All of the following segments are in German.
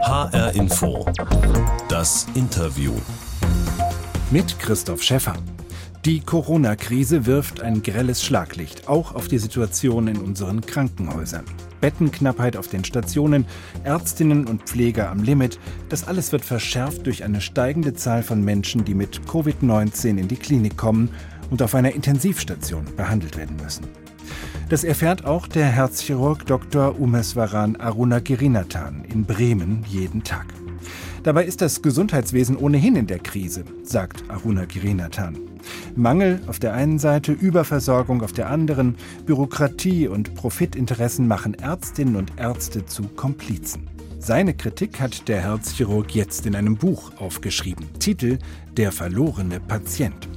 HR Info. Das Interview. Mit Christoph Schäffer. Die Corona-Krise wirft ein grelles Schlaglicht auch auf die Situation in unseren Krankenhäusern. Bettenknappheit auf den Stationen, Ärztinnen und Pfleger am Limit, das alles wird verschärft durch eine steigende Zahl von Menschen, die mit Covid-19 in die Klinik kommen und auf einer Intensivstation behandelt werden müssen. Das erfährt auch der Herzchirurg Dr. Umeswaran Arunagirinathan in Bremen jeden Tag. Dabei ist das Gesundheitswesen ohnehin in der Krise, sagt Aruna Girinathan. Mangel auf der einen Seite, Überversorgung auf der anderen, Bürokratie und Profitinteressen machen Ärztinnen und Ärzte zu Komplizen. Seine Kritik hat der Herzchirurg jetzt in einem Buch aufgeschrieben. Titel Der verlorene Patient.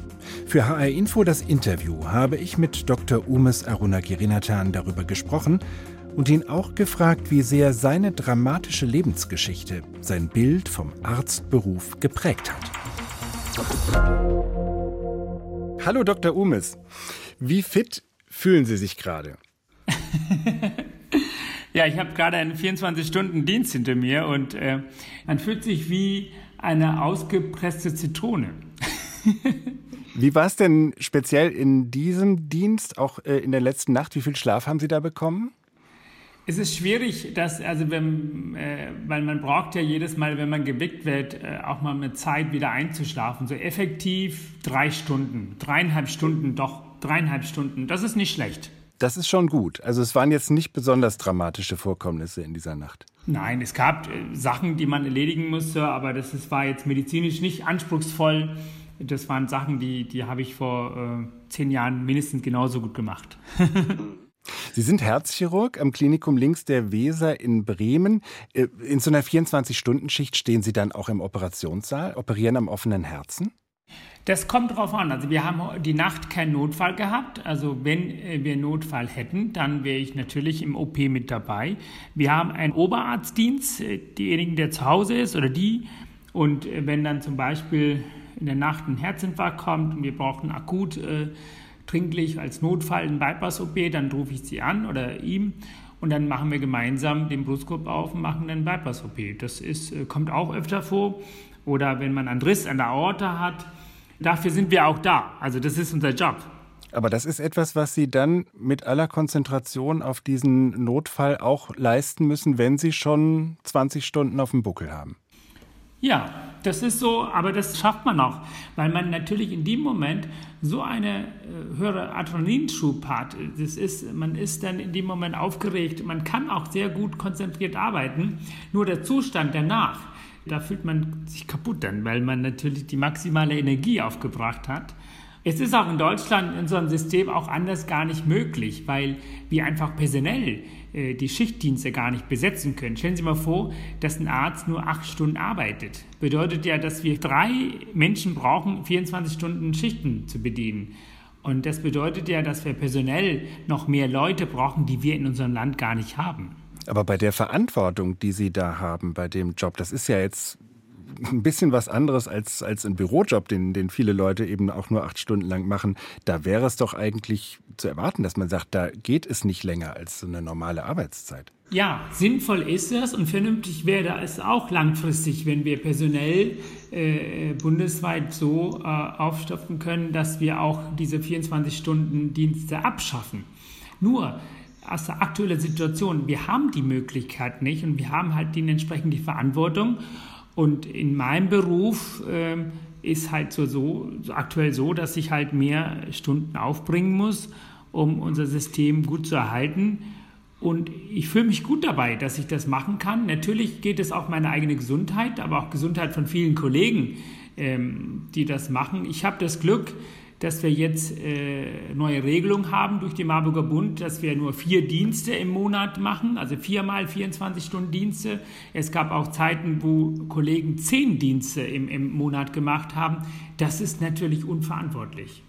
Für HR Info das Interview habe ich mit Dr. Umes Arunagirinathan darüber gesprochen und ihn auch gefragt, wie sehr seine dramatische Lebensgeschichte sein Bild vom Arztberuf geprägt hat. Hallo Dr. Umes, wie fit fühlen Sie sich gerade? ja, ich habe gerade einen 24-Stunden-Dienst hinter mir und äh, man fühlt sich wie eine ausgepresste Zitrone. Wie war es denn speziell in diesem Dienst, auch äh, in der letzten Nacht? Wie viel Schlaf haben Sie da bekommen? Es ist schwierig, dass, also wenn, äh, weil man braucht ja jedes Mal, wenn man geweckt wird, äh, auch mal mit Zeit wieder einzuschlafen. So effektiv drei Stunden, dreieinhalb Stunden, doch dreieinhalb Stunden. Das ist nicht schlecht. Das ist schon gut. Also es waren jetzt nicht besonders dramatische Vorkommnisse in dieser Nacht. Nein, es gab äh, Sachen, die man erledigen musste, aber das ist, war jetzt medizinisch nicht anspruchsvoll das waren Sachen, die, die habe ich vor äh, zehn Jahren mindestens genauso gut gemacht. Sie sind Herzchirurg am Klinikum links der Weser in Bremen. Äh, in so einer 24-Stunden-Schicht stehen Sie dann auch im Operationssaal, operieren am offenen Herzen? Das kommt drauf an. Also wir haben die Nacht keinen Notfall gehabt. Also wenn äh, wir Notfall hätten, dann wäre ich natürlich im OP mit dabei. Wir haben einen Oberarztdienst, äh, diejenigen, der zu Hause ist oder die. Und wenn dann zum Beispiel in der Nacht ein Herzinfarkt kommt und wir brauchen akut äh, dringlich als Notfall ein Bypass-OP, dann rufe ich sie an oder ihm und dann machen wir gemeinsam den Brustkorb auf und machen dann Bypass-OP. Das ist, äh, kommt auch öfter vor. Oder wenn man einen Riss an der Aorta hat, dafür sind wir auch da. Also das ist unser Job. Aber das ist etwas, was Sie dann mit aller Konzentration auf diesen Notfall auch leisten müssen, wenn Sie schon 20 Stunden auf dem Buckel haben. Ja, das ist so, aber das schafft man auch, weil man natürlich in dem Moment so eine äh, höhere Adrenalinschub hat. Das ist, man ist dann in dem Moment aufgeregt. Man kann auch sehr gut konzentriert arbeiten. Nur der Zustand danach, da fühlt man sich kaputt dann, weil man natürlich die maximale Energie aufgebracht hat. Es ist auch in Deutschland in einem System auch anders gar nicht möglich, weil wir einfach personell äh, die Schichtdienste gar nicht besetzen können. Stellen Sie mal vor, dass ein Arzt nur acht Stunden arbeitet. Bedeutet ja, dass wir drei Menschen brauchen, 24 Stunden Schichten zu bedienen. Und das bedeutet ja, dass wir personell noch mehr Leute brauchen, die wir in unserem Land gar nicht haben. Aber bei der Verantwortung, die Sie da haben bei dem Job, das ist ja jetzt ein bisschen was anderes als, als ein Bürojob, den, den viele Leute eben auch nur acht Stunden lang machen. Da wäre es doch eigentlich zu erwarten, dass man sagt, da geht es nicht länger als so eine normale Arbeitszeit. Ja, sinnvoll ist es und vernünftig wäre es auch langfristig, wenn wir personell äh, bundesweit so äh, aufstoffen können, dass wir auch diese 24-Stunden-Dienste abschaffen. Nur aus der aktuellen Situation, wir haben die Möglichkeit nicht und wir haben halt die entsprechende Verantwortung. Und in meinem Beruf äh, ist halt so, so, aktuell so, dass ich halt mehr Stunden aufbringen muss, um unser System gut zu erhalten. Und ich fühle mich gut dabei, dass ich das machen kann. Natürlich geht es auch meine eigene Gesundheit, aber auch Gesundheit von vielen Kollegen, ähm, die das machen. Ich habe das Glück, dass wir jetzt äh, neue Regelungen haben durch den Marburger Bund, dass wir nur vier Dienste im Monat machen, also viermal 24 Stunden Dienste. Es gab auch Zeiten, wo Kollegen zehn Dienste im, im Monat gemacht haben. Das ist natürlich unverantwortlich.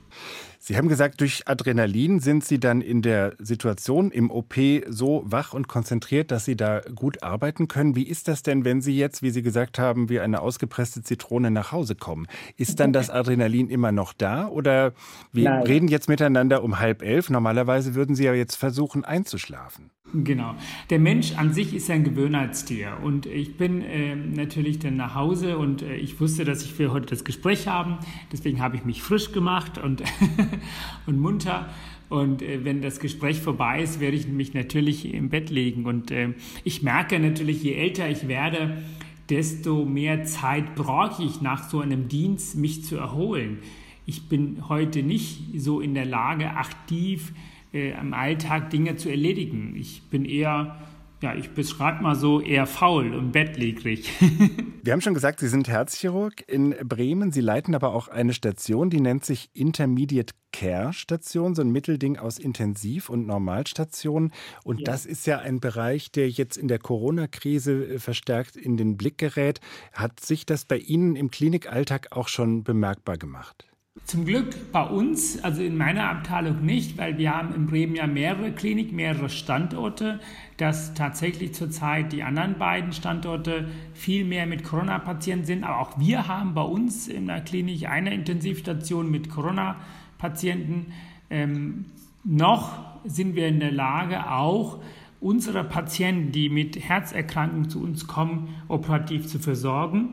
Sie haben gesagt, durch Adrenalin sind Sie dann in der Situation im OP so wach und konzentriert, dass Sie da gut arbeiten können. Wie ist das denn, wenn Sie jetzt, wie Sie gesagt haben, wie eine ausgepresste Zitrone nach Hause kommen? Ist dann das Adrenalin immer noch da oder wir Nein. reden jetzt miteinander um halb elf? Normalerweise würden Sie ja jetzt versuchen einzuschlafen. Genau. Der Mensch an sich ist ein Gewöhnheitstier. Und ich bin äh, natürlich dann nach Hause und äh, ich wusste, dass ich für heute das Gespräch haben. Deswegen habe ich mich frisch gemacht und, und munter. Und äh, wenn das Gespräch vorbei ist, werde ich mich natürlich im Bett legen. Und äh, ich merke natürlich, je älter ich werde, desto mehr Zeit brauche ich nach so einem Dienst, mich zu erholen. Ich bin heute nicht so in der Lage, aktiv äh, im Alltag Dinge zu erledigen. Ich bin eher, ja, ich beschreibe mal so, eher faul und bettlägerig. Wir haben schon gesagt, Sie sind Herzchirurg in Bremen. Sie leiten aber auch eine Station, die nennt sich Intermediate Care Station, so ein Mittelding aus Intensiv- und Normalstation. Und ja. das ist ja ein Bereich, der jetzt in der Corona-Krise äh, verstärkt in den Blick gerät. Hat sich das bei Ihnen im Klinikalltag auch schon bemerkbar gemacht? Zum Glück bei uns, also in meiner Abteilung nicht, weil wir haben in Bremen ja mehrere Kliniken, mehrere Standorte, dass tatsächlich zurzeit die anderen beiden Standorte viel mehr mit Corona-Patienten sind. Aber auch wir haben bei uns in der Klinik eine Intensivstation mit Corona-Patienten. Ähm, noch sind wir in der Lage, auch unsere Patienten, die mit Herzerkrankungen zu uns kommen, operativ zu versorgen.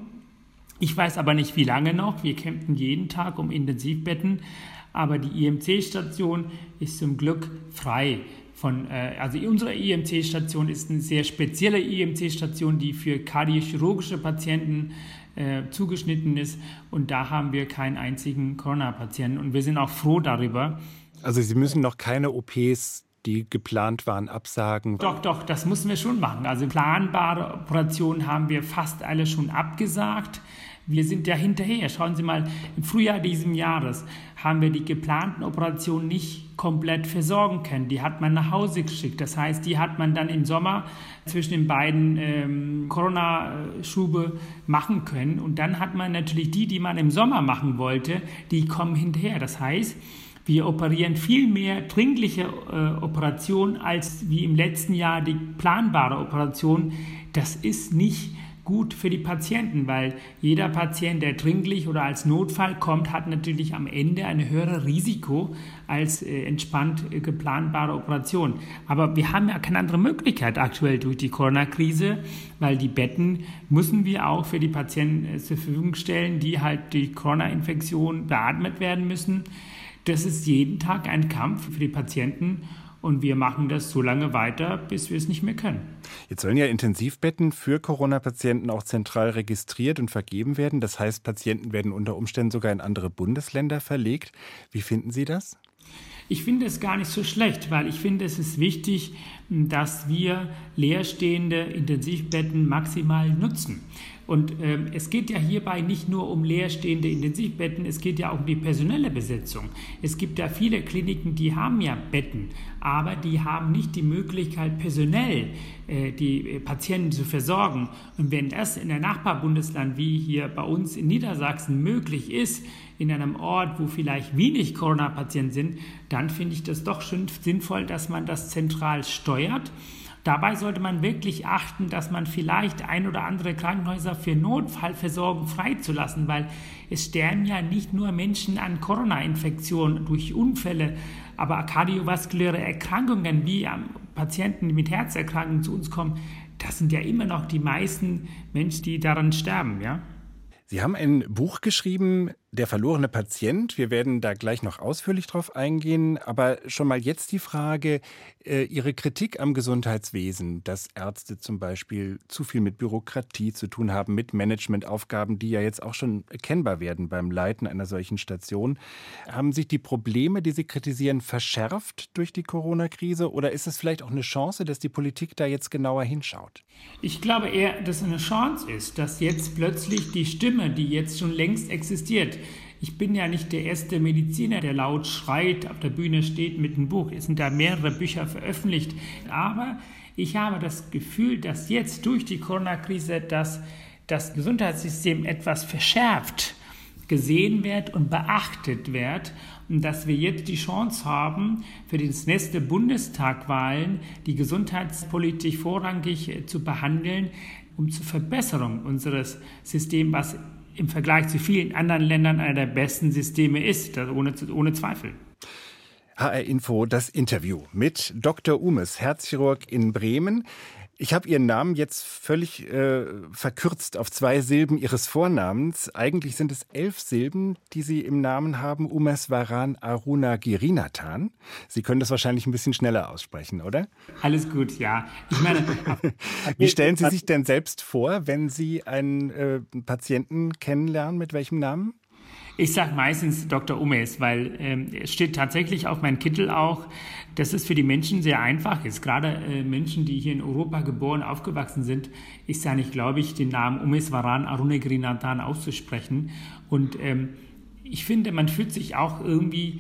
Ich weiß aber nicht, wie lange noch. Wir kämpfen jeden Tag um Intensivbetten, aber die IMC-Station ist zum Glück frei. Von, äh, also unsere IMC-Station ist eine sehr spezielle IMC-Station, die für kardiochirurgische Patienten äh, zugeschnitten ist und da haben wir keinen einzigen Corona-Patienten und wir sind auch froh darüber. Also Sie müssen noch keine OPs die geplant waren, absagen? Doch, doch, das müssen wir schon machen. Also planbare Operationen haben wir fast alle schon abgesagt. Wir sind ja hinterher. Schauen Sie mal, im Frühjahr dieses Jahres haben wir die geplanten Operationen nicht komplett versorgen können. Die hat man nach Hause geschickt. Das heißt, die hat man dann im Sommer zwischen den beiden ähm, Corona-Schube machen können. Und dann hat man natürlich die, die man im Sommer machen wollte, die kommen hinterher. Das heißt, wir operieren viel mehr dringliche äh, Operationen als wie im letzten Jahr die planbare Operation. Das ist nicht gut für die Patienten, weil jeder Patient, der dringlich oder als Notfall kommt, hat natürlich am Ende ein höheres Risiko als äh, entspannt äh, geplanbare Operation. Aber wir haben ja keine andere Möglichkeit aktuell durch die Corona-Krise, weil die Betten müssen wir auch für die Patienten äh, zur Verfügung stellen, die halt durch Corona-Infektion beatmet werden müssen. Das ist jeden Tag ein Kampf für die Patienten und wir machen das so lange weiter, bis wir es nicht mehr können. Jetzt sollen ja Intensivbetten für Corona-Patienten auch zentral registriert und vergeben werden. Das heißt, Patienten werden unter Umständen sogar in andere Bundesländer verlegt. Wie finden Sie das? Ich finde es gar nicht so schlecht, weil ich finde, es ist wichtig, dass wir leerstehende Intensivbetten maximal nutzen. Und ähm, es geht ja hierbei nicht nur um leerstehende Intensivbetten, es geht ja auch um die personelle Besetzung. Es gibt ja viele Kliniken, die haben ja Betten, aber die haben nicht die Möglichkeit, personell äh, die Patienten zu versorgen. Und wenn das in der Nachbarbundesland wie hier bei uns in Niedersachsen möglich ist, in einem Ort, wo vielleicht wenig Corona-Patienten sind, dann finde ich das doch schon sinnvoll, dass man das zentral steuert. Dabei sollte man wirklich achten, dass man vielleicht ein oder andere Krankenhäuser für Notfallversorgung freizulassen, weil es sterben ja nicht nur Menschen an Corona-Infektionen durch Unfälle, aber kardiovaskuläre Erkrankungen wie Patienten mit Herzerkrankungen zu uns kommen, das sind ja immer noch die meisten Menschen, die daran sterben, ja. Sie haben ein Buch geschrieben, Der verlorene Patient. Wir werden da gleich noch ausführlich drauf eingehen. Aber schon mal jetzt die Frage, äh, Ihre Kritik am Gesundheitswesen, dass Ärzte zum Beispiel zu viel mit Bürokratie zu tun haben, mit Managementaufgaben, die ja jetzt auch schon erkennbar werden beim Leiten einer solchen Station. Haben sich die Probleme, die Sie kritisieren, verschärft durch die Corona-Krise? Oder ist es vielleicht auch eine Chance, dass die Politik da jetzt genauer hinschaut? Ich glaube eher, dass es eine Chance ist, dass jetzt plötzlich die Stimme, die jetzt schon längst existiert, ich bin ja nicht der erste Mediziner, der laut schreit, auf der Bühne steht mit einem Buch. Es sind da mehrere Bücher veröffentlicht. Aber ich habe das Gefühl, dass jetzt durch die Corona-Krise das, das Gesundheitssystem etwas verschärft gesehen wird und beachtet wird und dass wir jetzt die Chance haben, für die nächste Bundestagwahlen die Gesundheitspolitik vorrangig zu behandeln, um zur Verbesserung unseres Systems, was im Vergleich zu vielen anderen Ländern einer der besten Systeme ist, ohne, ohne Zweifel. HR Info, das Interview mit Dr. Umes, Herzchirurg in Bremen. Ich habe Ihren Namen jetzt völlig äh, verkürzt auf zwei Silben Ihres Vornamens. Eigentlich sind es elf Silben, die Sie im Namen haben. Umeswaran Aruna Girinathan. Sie können das wahrscheinlich ein bisschen schneller aussprechen, oder? Alles gut, ja. Ich meine, wie stellen Sie sich denn selbst vor, wenn Sie einen äh, Patienten kennenlernen? Mit welchem Namen? Ich sage meistens Dr. Umes, weil ähm, es steht tatsächlich auf meinem Kittel auch, dass es für die Menschen sehr einfach ist. Gerade äh, Menschen, die hier in Europa geboren, aufgewachsen sind, ist ja nicht, glaube ich, den Namen Umes Varan Arunegrinathan auszusprechen. Und ähm, ich finde, man fühlt sich auch irgendwie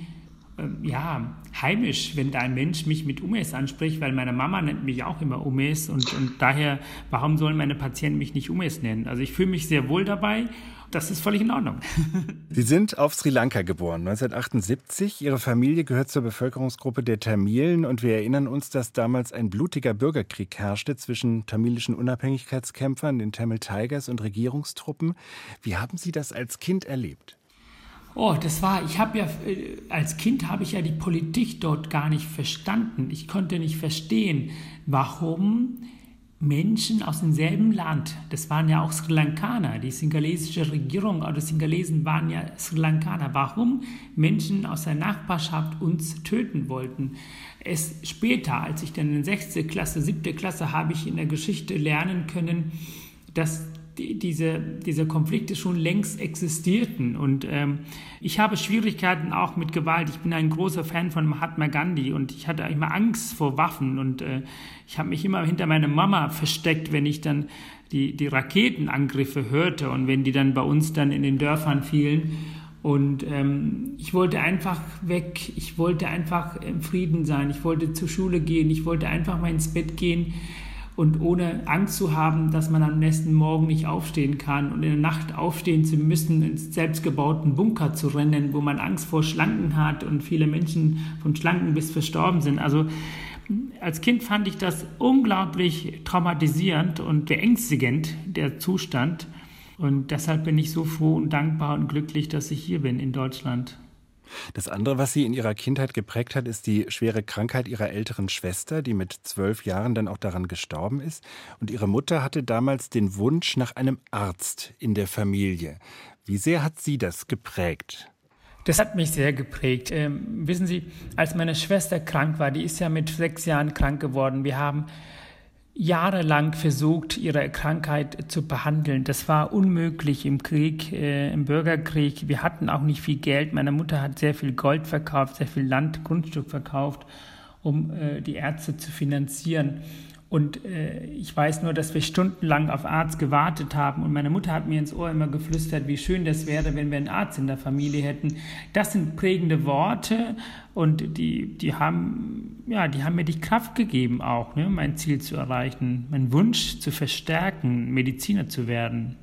ähm, ja, heimisch, wenn da ein Mensch mich mit Umes anspricht, weil meine Mama nennt mich auch immer Umes und, und daher, warum sollen meine Patienten mich nicht Umes nennen? Also ich fühle mich sehr wohl dabei das ist völlig in Ordnung. Sie sind auf Sri Lanka geboren, 1978. Ihre Familie gehört zur Bevölkerungsgruppe der Tamilen und wir erinnern uns, dass damals ein blutiger Bürgerkrieg herrschte zwischen tamilischen Unabhängigkeitskämpfern, den Tamil Tigers und Regierungstruppen. Wie haben Sie das als Kind erlebt? Oh, das war, ich habe ja, äh, als Kind habe ich ja die Politik dort gar nicht verstanden. Ich konnte nicht verstehen, warum Menschen aus demselben Land, das waren ja auch Sri Lankaner, die singalesische Regierung oder Singalesen waren ja Sri Lankaner, warum Menschen aus der Nachbarschaft uns töten wollten. Es später, als ich dann in sechste Klasse, siebte Klasse, habe ich in der Geschichte lernen können, dass diese, diese Konflikte schon längst existierten. Und ähm, ich habe Schwierigkeiten auch mit Gewalt. Ich bin ein großer Fan von Mahatma Gandhi und ich hatte immer Angst vor Waffen und äh, ich habe mich immer hinter meiner Mama versteckt, wenn ich dann die, die Raketenangriffe hörte und wenn die dann bei uns dann in den Dörfern fielen. Und ähm, ich wollte einfach weg, ich wollte einfach im Frieden sein, ich wollte zur Schule gehen, ich wollte einfach mal ins Bett gehen und ohne Angst zu haben, dass man am nächsten Morgen nicht aufstehen kann und in der Nacht aufstehen zu müssen, ins selbstgebauten Bunker zu rennen, wo man Angst vor Schlanken hat und viele Menschen von Schlanken bis verstorben sind. Also als Kind fand ich das unglaublich traumatisierend und beängstigend, der Zustand. Und deshalb bin ich so froh und dankbar und glücklich, dass ich hier bin in Deutschland. Das andere, was Sie in Ihrer Kindheit geprägt hat, ist die schwere Krankheit Ihrer älteren Schwester, die mit zwölf Jahren dann auch daran gestorben ist. Und Ihre Mutter hatte damals den Wunsch nach einem Arzt in der Familie. Wie sehr hat Sie das geprägt? Das hat mich sehr geprägt. Ähm, wissen Sie, als meine Schwester krank war, die ist ja mit sechs Jahren krank geworden. Wir haben jahrelang versucht, ihre Krankheit zu behandeln. Das war unmöglich im Krieg, äh, im Bürgerkrieg. Wir hatten auch nicht viel Geld. Meine Mutter hat sehr viel Gold verkauft, sehr viel Land, Grundstück verkauft, um äh, die Ärzte zu finanzieren. Und äh, ich weiß nur, dass wir stundenlang auf Arzt gewartet haben. Und meine Mutter hat mir ins Ohr immer geflüstert, wie schön das wäre, wenn wir einen Arzt in der Familie hätten. Das sind prägende Worte und die, die, haben, ja, die haben mir die Kraft gegeben, auch ne, mein Ziel zu erreichen, meinen Wunsch zu verstärken, Mediziner zu werden.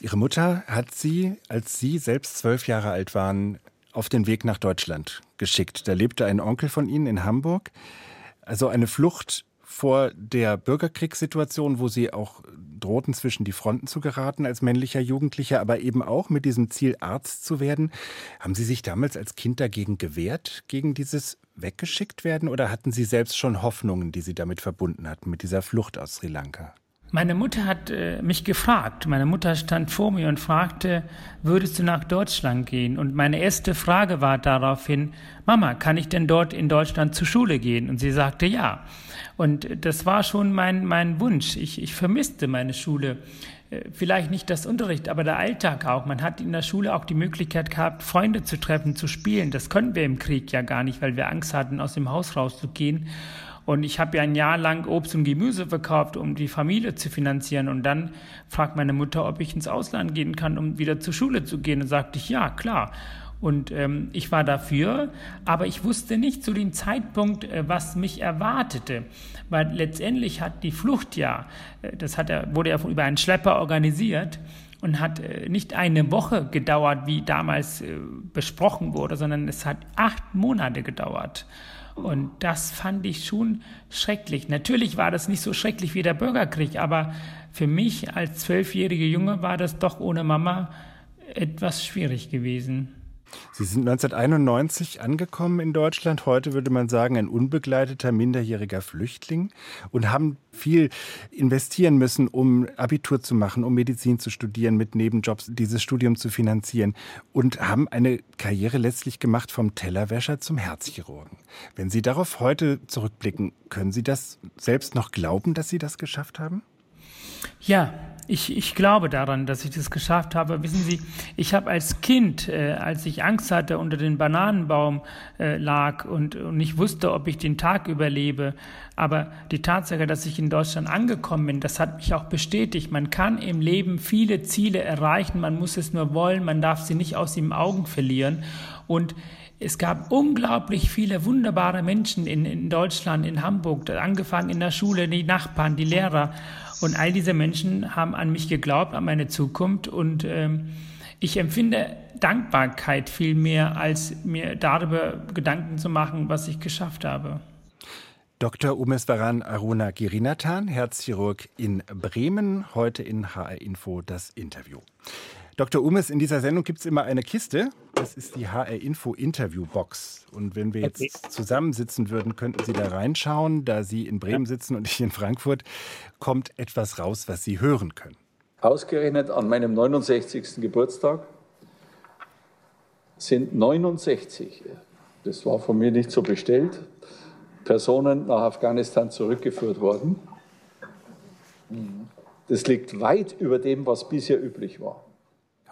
Ihre Mutter hat Sie, als Sie selbst zwölf Jahre alt waren, auf den Weg nach Deutschland geschickt. Da lebte ein Onkel von Ihnen in Hamburg. Also eine Flucht vor der Bürgerkriegssituation, wo sie auch drohten, zwischen die Fronten zu geraten als männlicher Jugendlicher, aber eben auch mit diesem Ziel, Arzt zu werden. Haben Sie sich damals als Kind dagegen gewehrt, gegen dieses weggeschickt werden, oder hatten Sie selbst schon Hoffnungen, die Sie damit verbunden hatten, mit dieser Flucht aus Sri Lanka? Meine Mutter hat äh, mich gefragt. Meine Mutter stand vor mir und fragte, würdest du nach Deutschland gehen? Und meine erste Frage war daraufhin, Mama, kann ich denn dort in Deutschland zur Schule gehen? Und sie sagte ja. Und das war schon mein, mein Wunsch. Ich, ich vermisste meine Schule. Äh, vielleicht nicht das Unterricht, aber der Alltag auch. Man hat in der Schule auch die Möglichkeit gehabt, Freunde zu treffen, zu spielen. Das können wir im Krieg ja gar nicht, weil wir Angst hatten, aus dem Haus rauszugehen. Und ich habe ja ein Jahr lang Obst und Gemüse verkauft, um die Familie zu finanzieren. Und dann fragt meine Mutter, ob ich ins Ausland gehen kann, um wieder zur Schule zu gehen. Und sagte ich, ja, klar. Und ähm, ich war dafür, aber ich wusste nicht zu dem Zeitpunkt, äh, was mich erwartete. Weil letztendlich hat die Flucht ja, äh, das hat er, wurde ja über einen Schlepper organisiert und hat äh, nicht eine Woche gedauert, wie damals äh, besprochen wurde, sondern es hat acht Monate gedauert. Und das fand ich schon schrecklich. Natürlich war das nicht so schrecklich wie der Bürgerkrieg, aber für mich als zwölfjährige Junge war das doch ohne Mama etwas schwierig gewesen. Sie sind 1991 angekommen in Deutschland. Heute würde man sagen, ein unbegleiteter minderjähriger Flüchtling und haben viel investieren müssen, um Abitur zu machen, um Medizin zu studieren, mit Nebenjobs dieses Studium zu finanzieren und haben eine Karriere letztlich gemacht vom Tellerwäscher zum Herzchirurgen. Wenn Sie darauf heute zurückblicken, können Sie das selbst noch glauben, dass Sie das geschafft haben? Ja, ich, ich glaube daran, dass ich das geschafft habe. Wissen Sie, ich habe als Kind, äh, als ich Angst hatte, unter den Bananenbaum äh, lag und, und nicht wusste, ob ich den Tag überlebe, aber die Tatsache, dass ich in Deutschland angekommen bin, das hat mich auch bestätigt. Man kann im Leben viele Ziele erreichen, man muss es nur wollen, man darf sie nicht aus den Augen verlieren. Und es gab unglaublich viele wunderbare Menschen in, in Deutschland, in Hamburg, angefangen in der Schule, die Nachbarn, die Lehrer. Und all diese Menschen haben an mich geglaubt, an meine Zukunft. Und ähm, ich empfinde Dankbarkeit viel mehr, als mir darüber Gedanken zu machen, was ich geschafft habe. Dr. Umeswaran Aruna Girinathan, Herzchirurg in Bremen, heute in HR Info das Interview. Dr. Umes, in dieser Sendung gibt es immer eine Kiste. Das ist die HR Info Interview Box. Und wenn wir jetzt okay. zusammensitzen würden, könnten Sie da reinschauen. Da Sie in Bremen sitzen und ich in Frankfurt, kommt etwas raus, was Sie hören können. Ausgerechnet an meinem 69. Geburtstag sind 69, das war von mir nicht so bestellt, Personen nach Afghanistan zurückgeführt worden. Das liegt weit über dem, was bisher üblich war.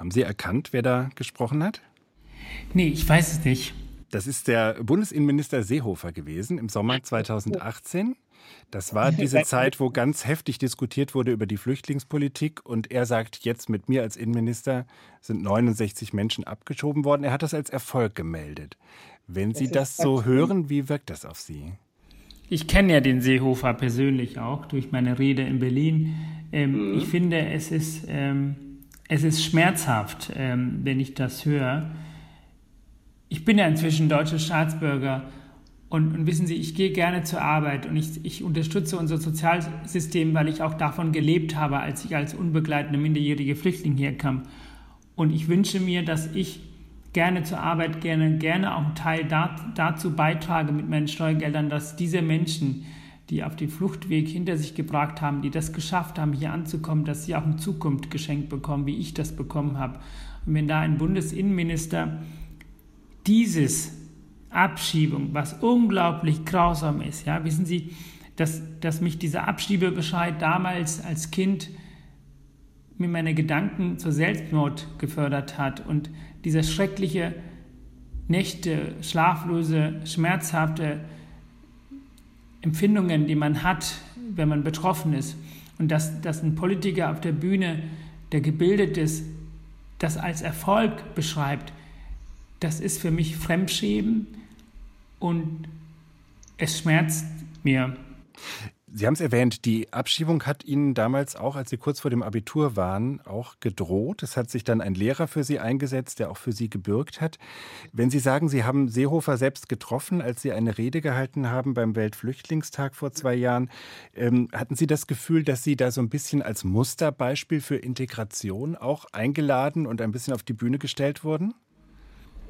Haben Sie erkannt, wer da gesprochen hat? Nee, ich weiß es nicht. Das ist der Bundesinnenminister Seehofer gewesen im Sommer 2018. Das war diese Zeit, wo ganz heftig diskutiert wurde über die Flüchtlingspolitik. Und er sagt, jetzt mit mir als Innenminister sind 69 Menschen abgeschoben worden. Er hat das als Erfolg gemeldet. Wenn Sie das so hören, wie wirkt das auf Sie? Ich kenne ja den Seehofer persönlich auch durch meine Rede in Berlin. Ähm, mhm. Ich finde, es ist. Es ist schmerzhaft, ähm, wenn ich das höre. Ich bin ja inzwischen deutscher Staatsbürger und, und, wissen Sie, ich gehe gerne zur Arbeit und ich, ich, unterstütze unser Sozialsystem, weil ich auch davon gelebt habe, als ich als unbegleitende minderjährige Flüchtling herkam. Und ich wünsche mir, dass ich gerne zur Arbeit, gerne, gerne auch einen Teil da, dazu beitrage mit meinen Steuergeldern, dass diese Menschen, die auf den Fluchtweg hinter sich gebracht haben, die das geschafft haben, hier anzukommen, dass sie auch in Zukunft geschenkt bekommen, wie ich das bekommen habe. Und wenn da ein Bundesinnenminister dieses Abschiebung, was unglaublich grausam ist, ja, wissen Sie, dass, dass mich dieser Abschiebebescheid damals als Kind mir meine Gedanken zur Selbstmord gefördert hat und dieser schreckliche Nächte, schlaflose, schmerzhafte Empfindungen, die man hat, wenn man betroffen ist. Und dass, dass ein Politiker auf der Bühne, der gebildet ist, das als Erfolg beschreibt, das ist für mich Fremdschämen und es schmerzt mir. Sie haben es erwähnt, die Abschiebung hat Ihnen damals auch, als Sie kurz vor dem Abitur waren, auch gedroht. Es hat sich dann ein Lehrer für Sie eingesetzt, der auch für Sie gebürgt hat. Wenn Sie sagen, Sie haben Seehofer selbst getroffen, als Sie eine Rede gehalten haben beim Weltflüchtlingstag vor zwei Jahren, ähm, hatten Sie das Gefühl, dass Sie da so ein bisschen als Musterbeispiel für Integration auch eingeladen und ein bisschen auf die Bühne gestellt wurden?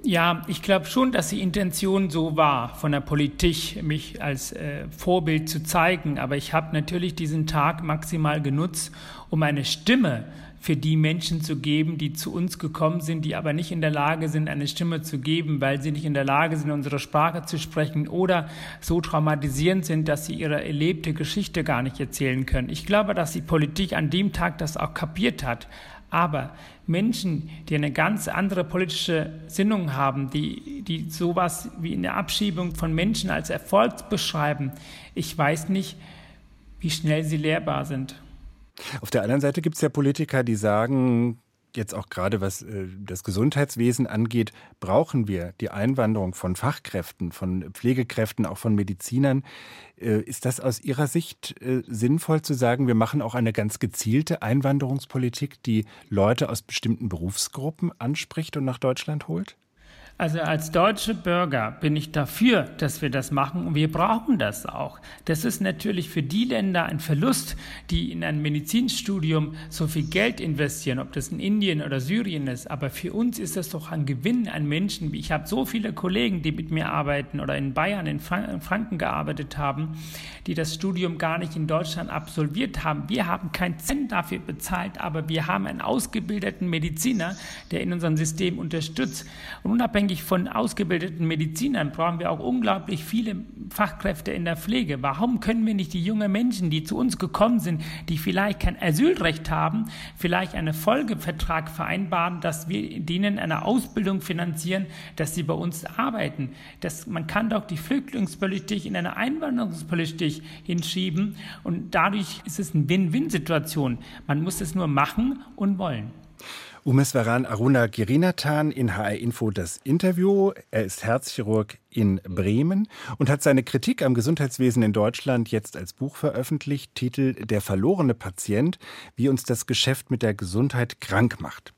Ja, ich glaube schon, dass die Intention so war von der Politik, mich als äh, Vorbild zu zeigen. Aber ich habe natürlich diesen Tag maximal genutzt, um eine Stimme für die Menschen zu geben, die zu uns gekommen sind, die aber nicht in der Lage sind, eine Stimme zu geben, weil sie nicht in der Lage sind, unsere Sprache zu sprechen oder so traumatisierend sind, dass sie ihre erlebte Geschichte gar nicht erzählen können. Ich glaube, dass die Politik an dem Tag das auch kapiert hat. Aber Menschen, die eine ganz andere politische Sinnung haben, die, die sowas wie eine Abschiebung von Menschen als Erfolg beschreiben, ich weiß nicht, wie schnell sie lehrbar sind. Auf der anderen Seite gibt es ja Politiker, die sagen, jetzt auch gerade was äh, das Gesundheitswesen angeht, brauchen wir die Einwanderung von Fachkräften, von Pflegekräften, auch von Medizinern. Äh, ist das aus Ihrer Sicht äh, sinnvoll zu sagen, wir machen auch eine ganz gezielte Einwanderungspolitik, die Leute aus bestimmten Berufsgruppen anspricht und nach Deutschland holt? Also als deutsche Bürger bin ich dafür, dass wir das machen und wir brauchen das auch. Das ist natürlich für die Länder ein Verlust, die in ein Medizinstudium so viel Geld investieren, ob das in Indien oder Syrien ist. Aber für uns ist das doch ein Gewinn an Menschen. Ich habe so viele Kollegen, die mit mir arbeiten oder in Bayern, in Franken gearbeitet haben, die das Studium gar nicht in Deutschland absolviert haben. Wir haben keinen Cent dafür bezahlt, aber wir haben einen ausgebildeten Mediziner, der in unserem System unterstützt. Und unabhängig unabhängig von ausgebildeten Medizinern brauchen wir auch unglaublich viele Fachkräfte in der Pflege. Warum können wir nicht die jungen Menschen, die zu uns gekommen sind, die vielleicht kein Asylrecht haben, vielleicht einen Folgevertrag vereinbaren, dass wir denen eine Ausbildung finanzieren, dass sie bei uns arbeiten? Das, man kann doch die Flüchtlingspolitik in eine Einwanderungspolitik hinschieben und dadurch ist es eine Win-Win-Situation. Man muss es nur machen und wollen. Umeswaran Aruna Girinathan in HR Info das Interview. Er ist Herzchirurg in Bremen und hat seine Kritik am Gesundheitswesen in Deutschland jetzt als Buch veröffentlicht. Titel Der verlorene Patient, wie uns das Geschäft mit der Gesundheit krank macht.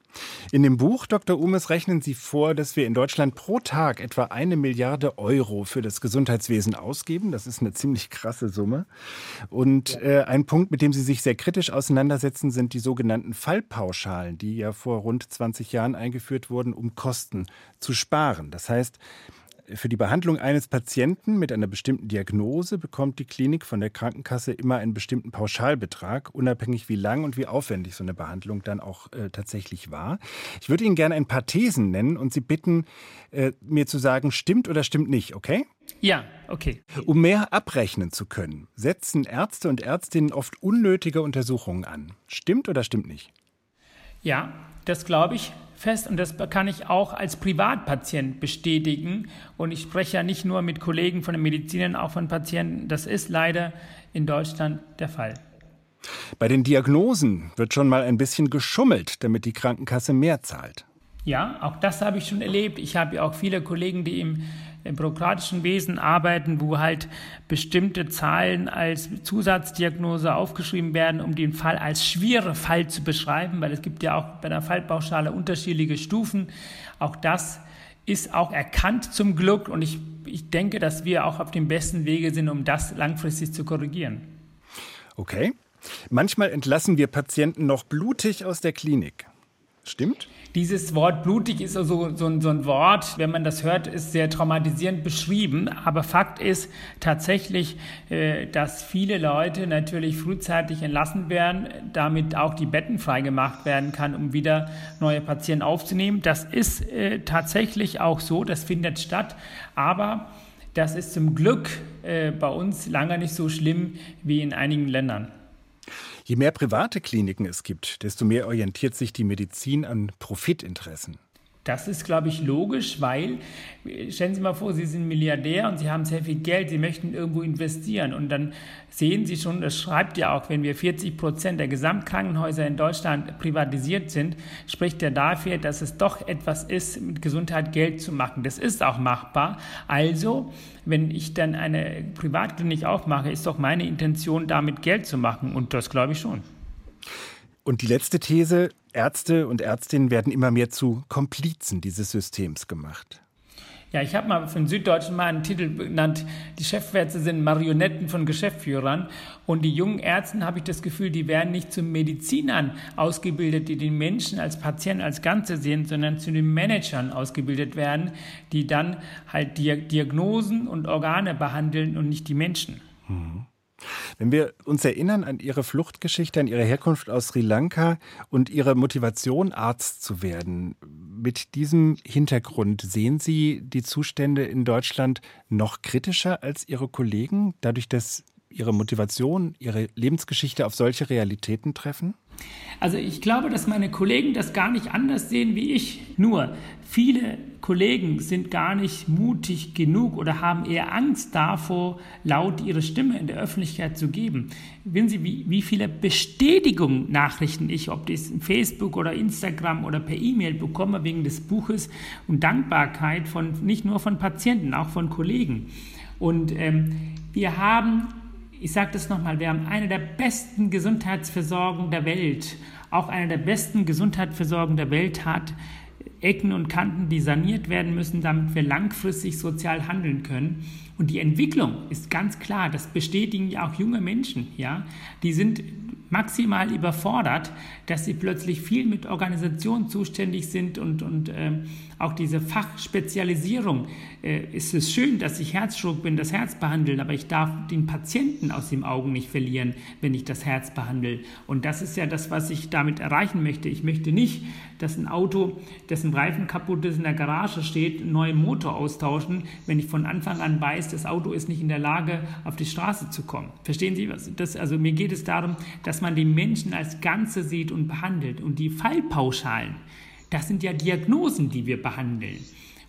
In dem Buch, Dr. Umes, rechnen Sie vor, dass wir in Deutschland pro Tag etwa eine Milliarde Euro für das Gesundheitswesen ausgeben. Das ist eine ziemlich krasse Summe. Und äh, ein Punkt, mit dem Sie sich sehr kritisch auseinandersetzen, sind die sogenannten Fallpauschalen, die ja vor rund 20 Jahren eingeführt wurden, um Kosten zu sparen. Das heißt, für die Behandlung eines Patienten mit einer bestimmten Diagnose bekommt die Klinik von der Krankenkasse immer einen bestimmten Pauschalbetrag, unabhängig wie lang und wie aufwendig so eine Behandlung dann auch äh, tatsächlich war. Ich würde Ihnen gerne ein paar Thesen nennen und Sie bitten, äh, mir zu sagen, stimmt oder stimmt nicht, okay? Ja, okay. Um mehr abrechnen zu können, setzen Ärzte und Ärztinnen oft unnötige Untersuchungen an. Stimmt oder stimmt nicht? Ja, das glaube ich fest und das kann ich auch als Privatpatient bestätigen. Und ich spreche ja nicht nur mit Kollegen von den Medizinern, auch von Patienten. Das ist leider in Deutschland der Fall. Bei den Diagnosen wird schon mal ein bisschen geschummelt, damit die Krankenkasse mehr zahlt. Ja, auch das habe ich schon erlebt. Ich habe ja auch viele Kollegen, die im im bürokratischen Wesen arbeiten, wo halt bestimmte Zahlen als Zusatzdiagnose aufgeschrieben werden, um den Fall als schwere Fall zu beschreiben, weil es gibt ja auch bei der Fallpauschale unterschiedliche Stufen. Auch das ist auch erkannt zum Glück und ich, ich denke, dass wir auch auf dem besten Wege sind, um das langfristig zu korrigieren. Okay. Manchmal entlassen wir Patienten noch blutig aus der Klinik. Stimmt? Dieses Wort blutig ist also so, so ein Wort, wenn man das hört, ist sehr traumatisierend beschrieben. Aber Fakt ist tatsächlich, äh, dass viele Leute natürlich frühzeitig entlassen werden, damit auch die Betten freigemacht werden kann, um wieder neue Patienten aufzunehmen. Das ist äh, tatsächlich auch so, das findet statt. Aber das ist zum Glück äh, bei uns lange nicht so schlimm wie in einigen Ländern. Je mehr private Kliniken es gibt, desto mehr orientiert sich die Medizin an Profitinteressen. Das ist, glaube ich, logisch, weil, stellen Sie mal vor, Sie sind Milliardär und Sie haben sehr viel Geld, Sie möchten irgendwo investieren. Und dann sehen Sie schon, das schreibt ja auch, wenn wir 40 Prozent der Gesamtkrankenhäuser in Deutschland privatisiert sind, spricht er dafür, dass es doch etwas ist, mit Gesundheit Geld zu machen. Das ist auch machbar. Also, wenn ich dann eine Privatklinik aufmache, ist doch meine Intention, damit Geld zu machen. Und das glaube ich schon. Und die letzte These, Ärzte und Ärztinnen werden immer mehr zu Komplizen dieses Systems gemacht. Ja, ich habe mal für den Süddeutschen mal einen Titel genannt, die Chefärzte sind Marionetten von Geschäftsführern und die jungen Ärzte habe ich das Gefühl, die werden nicht zu Medizinern ausgebildet, die den Menschen als Patienten als Ganze sehen, sondern zu den Managern ausgebildet werden, die dann halt Diagnosen und Organe behandeln und nicht die Menschen. Mhm. Wenn wir uns erinnern an Ihre Fluchtgeschichte, an Ihre Herkunft aus Sri Lanka und Ihre Motivation, Arzt zu werden, mit diesem Hintergrund sehen Sie die Zustände in Deutschland noch kritischer als Ihre Kollegen, dadurch, dass Ihre Motivation, Ihre Lebensgeschichte auf solche Realitäten treffen? Also ich glaube, dass meine Kollegen das gar nicht anders sehen wie ich. Nur viele Kollegen sind gar nicht mutig genug oder haben eher Angst davor, laut ihre Stimme in der Öffentlichkeit zu geben. Wissen Sie, wie, wie viele Bestätigungsnachrichten ich, ob das in Facebook oder Instagram oder per E-Mail bekomme wegen des Buches und Dankbarkeit von nicht nur von Patienten, auch von Kollegen. Und ähm, wir haben, ich sage das nochmal, wir haben eine der besten Gesundheitsversorgungen der Welt. Auch eine der besten Gesundheitsversorgungen der Welt hat Ecken und Kanten, die saniert werden müssen, damit wir langfristig sozial handeln können. Und die Entwicklung ist ganz klar, das bestätigen ja auch junge Menschen, ja, die sind maximal überfordert, dass sie plötzlich viel mit Organisation zuständig sind und, und äh, auch diese Fachspezialisierung. Äh, ist es schön, dass ich Herzchirurg bin, das Herz behandeln, aber ich darf den Patienten aus den Augen nicht verlieren, wenn ich das Herz behandle. Und das ist ja das, was ich damit erreichen möchte. Ich möchte nicht, dass ein Auto, dessen Reifen kaputt ist, in der Garage steht, einen neuen Motor austauschen, wenn ich von Anfang an weiß, das Auto ist nicht in der Lage, auf die Straße zu kommen. Verstehen Sie was? Das, also mir geht es darum, dass man die Menschen als Ganze sieht und behandelt. Und die Fallpauschalen, das sind ja Diagnosen, die wir behandeln.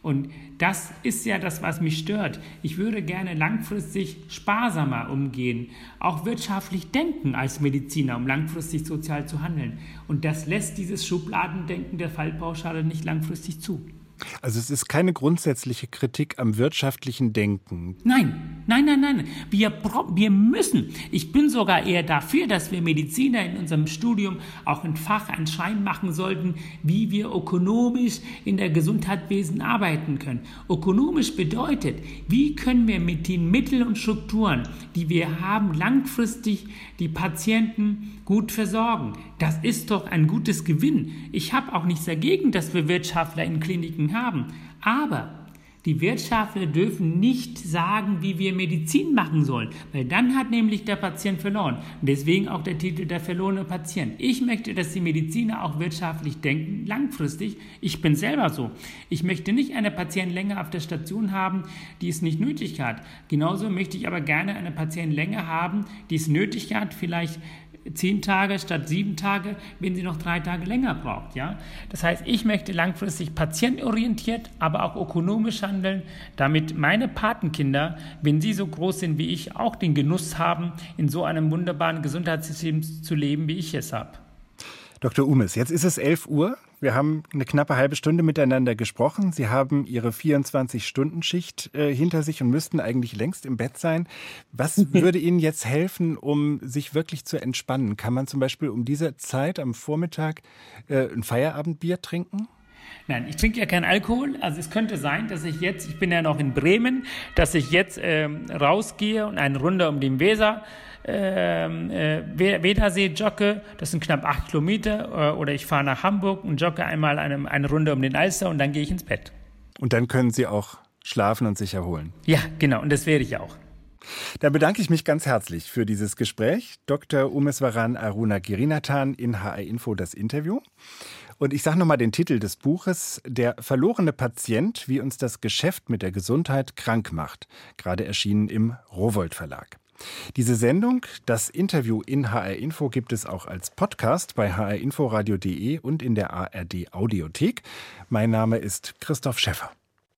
Und das ist ja das, was mich stört. Ich würde gerne langfristig sparsamer umgehen, auch wirtschaftlich denken als Mediziner, um langfristig sozial zu handeln. Und das lässt dieses Schubladendenken der Fallpauschale nicht langfristig zu. Also es ist keine grundsätzliche Kritik am wirtschaftlichen Denken. Nein, nein, nein, nein. Wir, wir müssen. Ich bin sogar eher dafür, dass wir Mediziner in unserem Studium auch ein Fach, einen Schein machen sollten, wie wir ökonomisch in der Gesundheitswesen arbeiten können. Ökonomisch bedeutet, wie können wir mit den Mitteln und Strukturen, die wir haben, langfristig die Patienten gut versorgen. Das ist doch ein gutes Gewinn. Ich habe auch nichts dagegen, dass wir Wirtschaftler in Kliniken haben. Aber die Wirtschaftler dürfen nicht sagen, wie wir Medizin machen sollen, weil dann hat nämlich der Patient verloren. Deswegen auch der Titel der verlorene Patient. Ich möchte, dass die Mediziner auch wirtschaftlich denken, langfristig. Ich bin selber so. Ich möchte nicht eine Patient länger auf der Station haben, die es nicht nötig hat. Genauso möchte ich aber gerne eine Patient länger haben, die es nötig hat, vielleicht zehn Tage statt sieben Tage, wenn sie noch drei Tage länger braucht. Ja? Das heißt, ich möchte langfristig patientorientiert, aber auch ökonomisch handeln, damit meine Patenkinder, wenn sie so groß sind wie ich, auch den Genuss haben, in so einem wunderbaren Gesundheitssystem zu leben, wie ich es habe. Dr. Umes, jetzt ist es 11 Uhr. Wir haben eine knappe halbe Stunde miteinander gesprochen. Sie haben Ihre 24-Stunden-Schicht äh, hinter sich und müssten eigentlich längst im Bett sein. Was würde Ihnen jetzt helfen, um sich wirklich zu entspannen? Kann man zum Beispiel um diese Zeit am Vormittag äh, ein Feierabendbier trinken? Nein, ich trinke ja keinen Alkohol. Also es könnte sein, dass ich jetzt, ich bin ja noch in Bremen, dass ich jetzt ähm, rausgehe und eine Runde um den Weser ähm, äh, Wedersee jogge, das sind knapp acht Kilometer, äh, oder ich fahre nach Hamburg und jogge einmal eine, eine Runde um den Alster und dann gehe ich ins Bett. Und dann können Sie auch schlafen und sich erholen. Ja, genau, und das werde ich auch. Da bedanke ich mich ganz herzlich für dieses Gespräch. Dr. Umeswaran Aruna Girinathan in HR Info das Interview. Und ich sage nochmal den Titel des Buches, Der verlorene Patient, wie uns das Geschäft mit der Gesundheit krank macht, gerade erschienen im Rowold Verlag. Diese Sendung, das Interview in HR Info, gibt es auch als Podcast bei hrinforadio.de und in der ARD Audiothek. Mein Name ist Christoph Schäffer.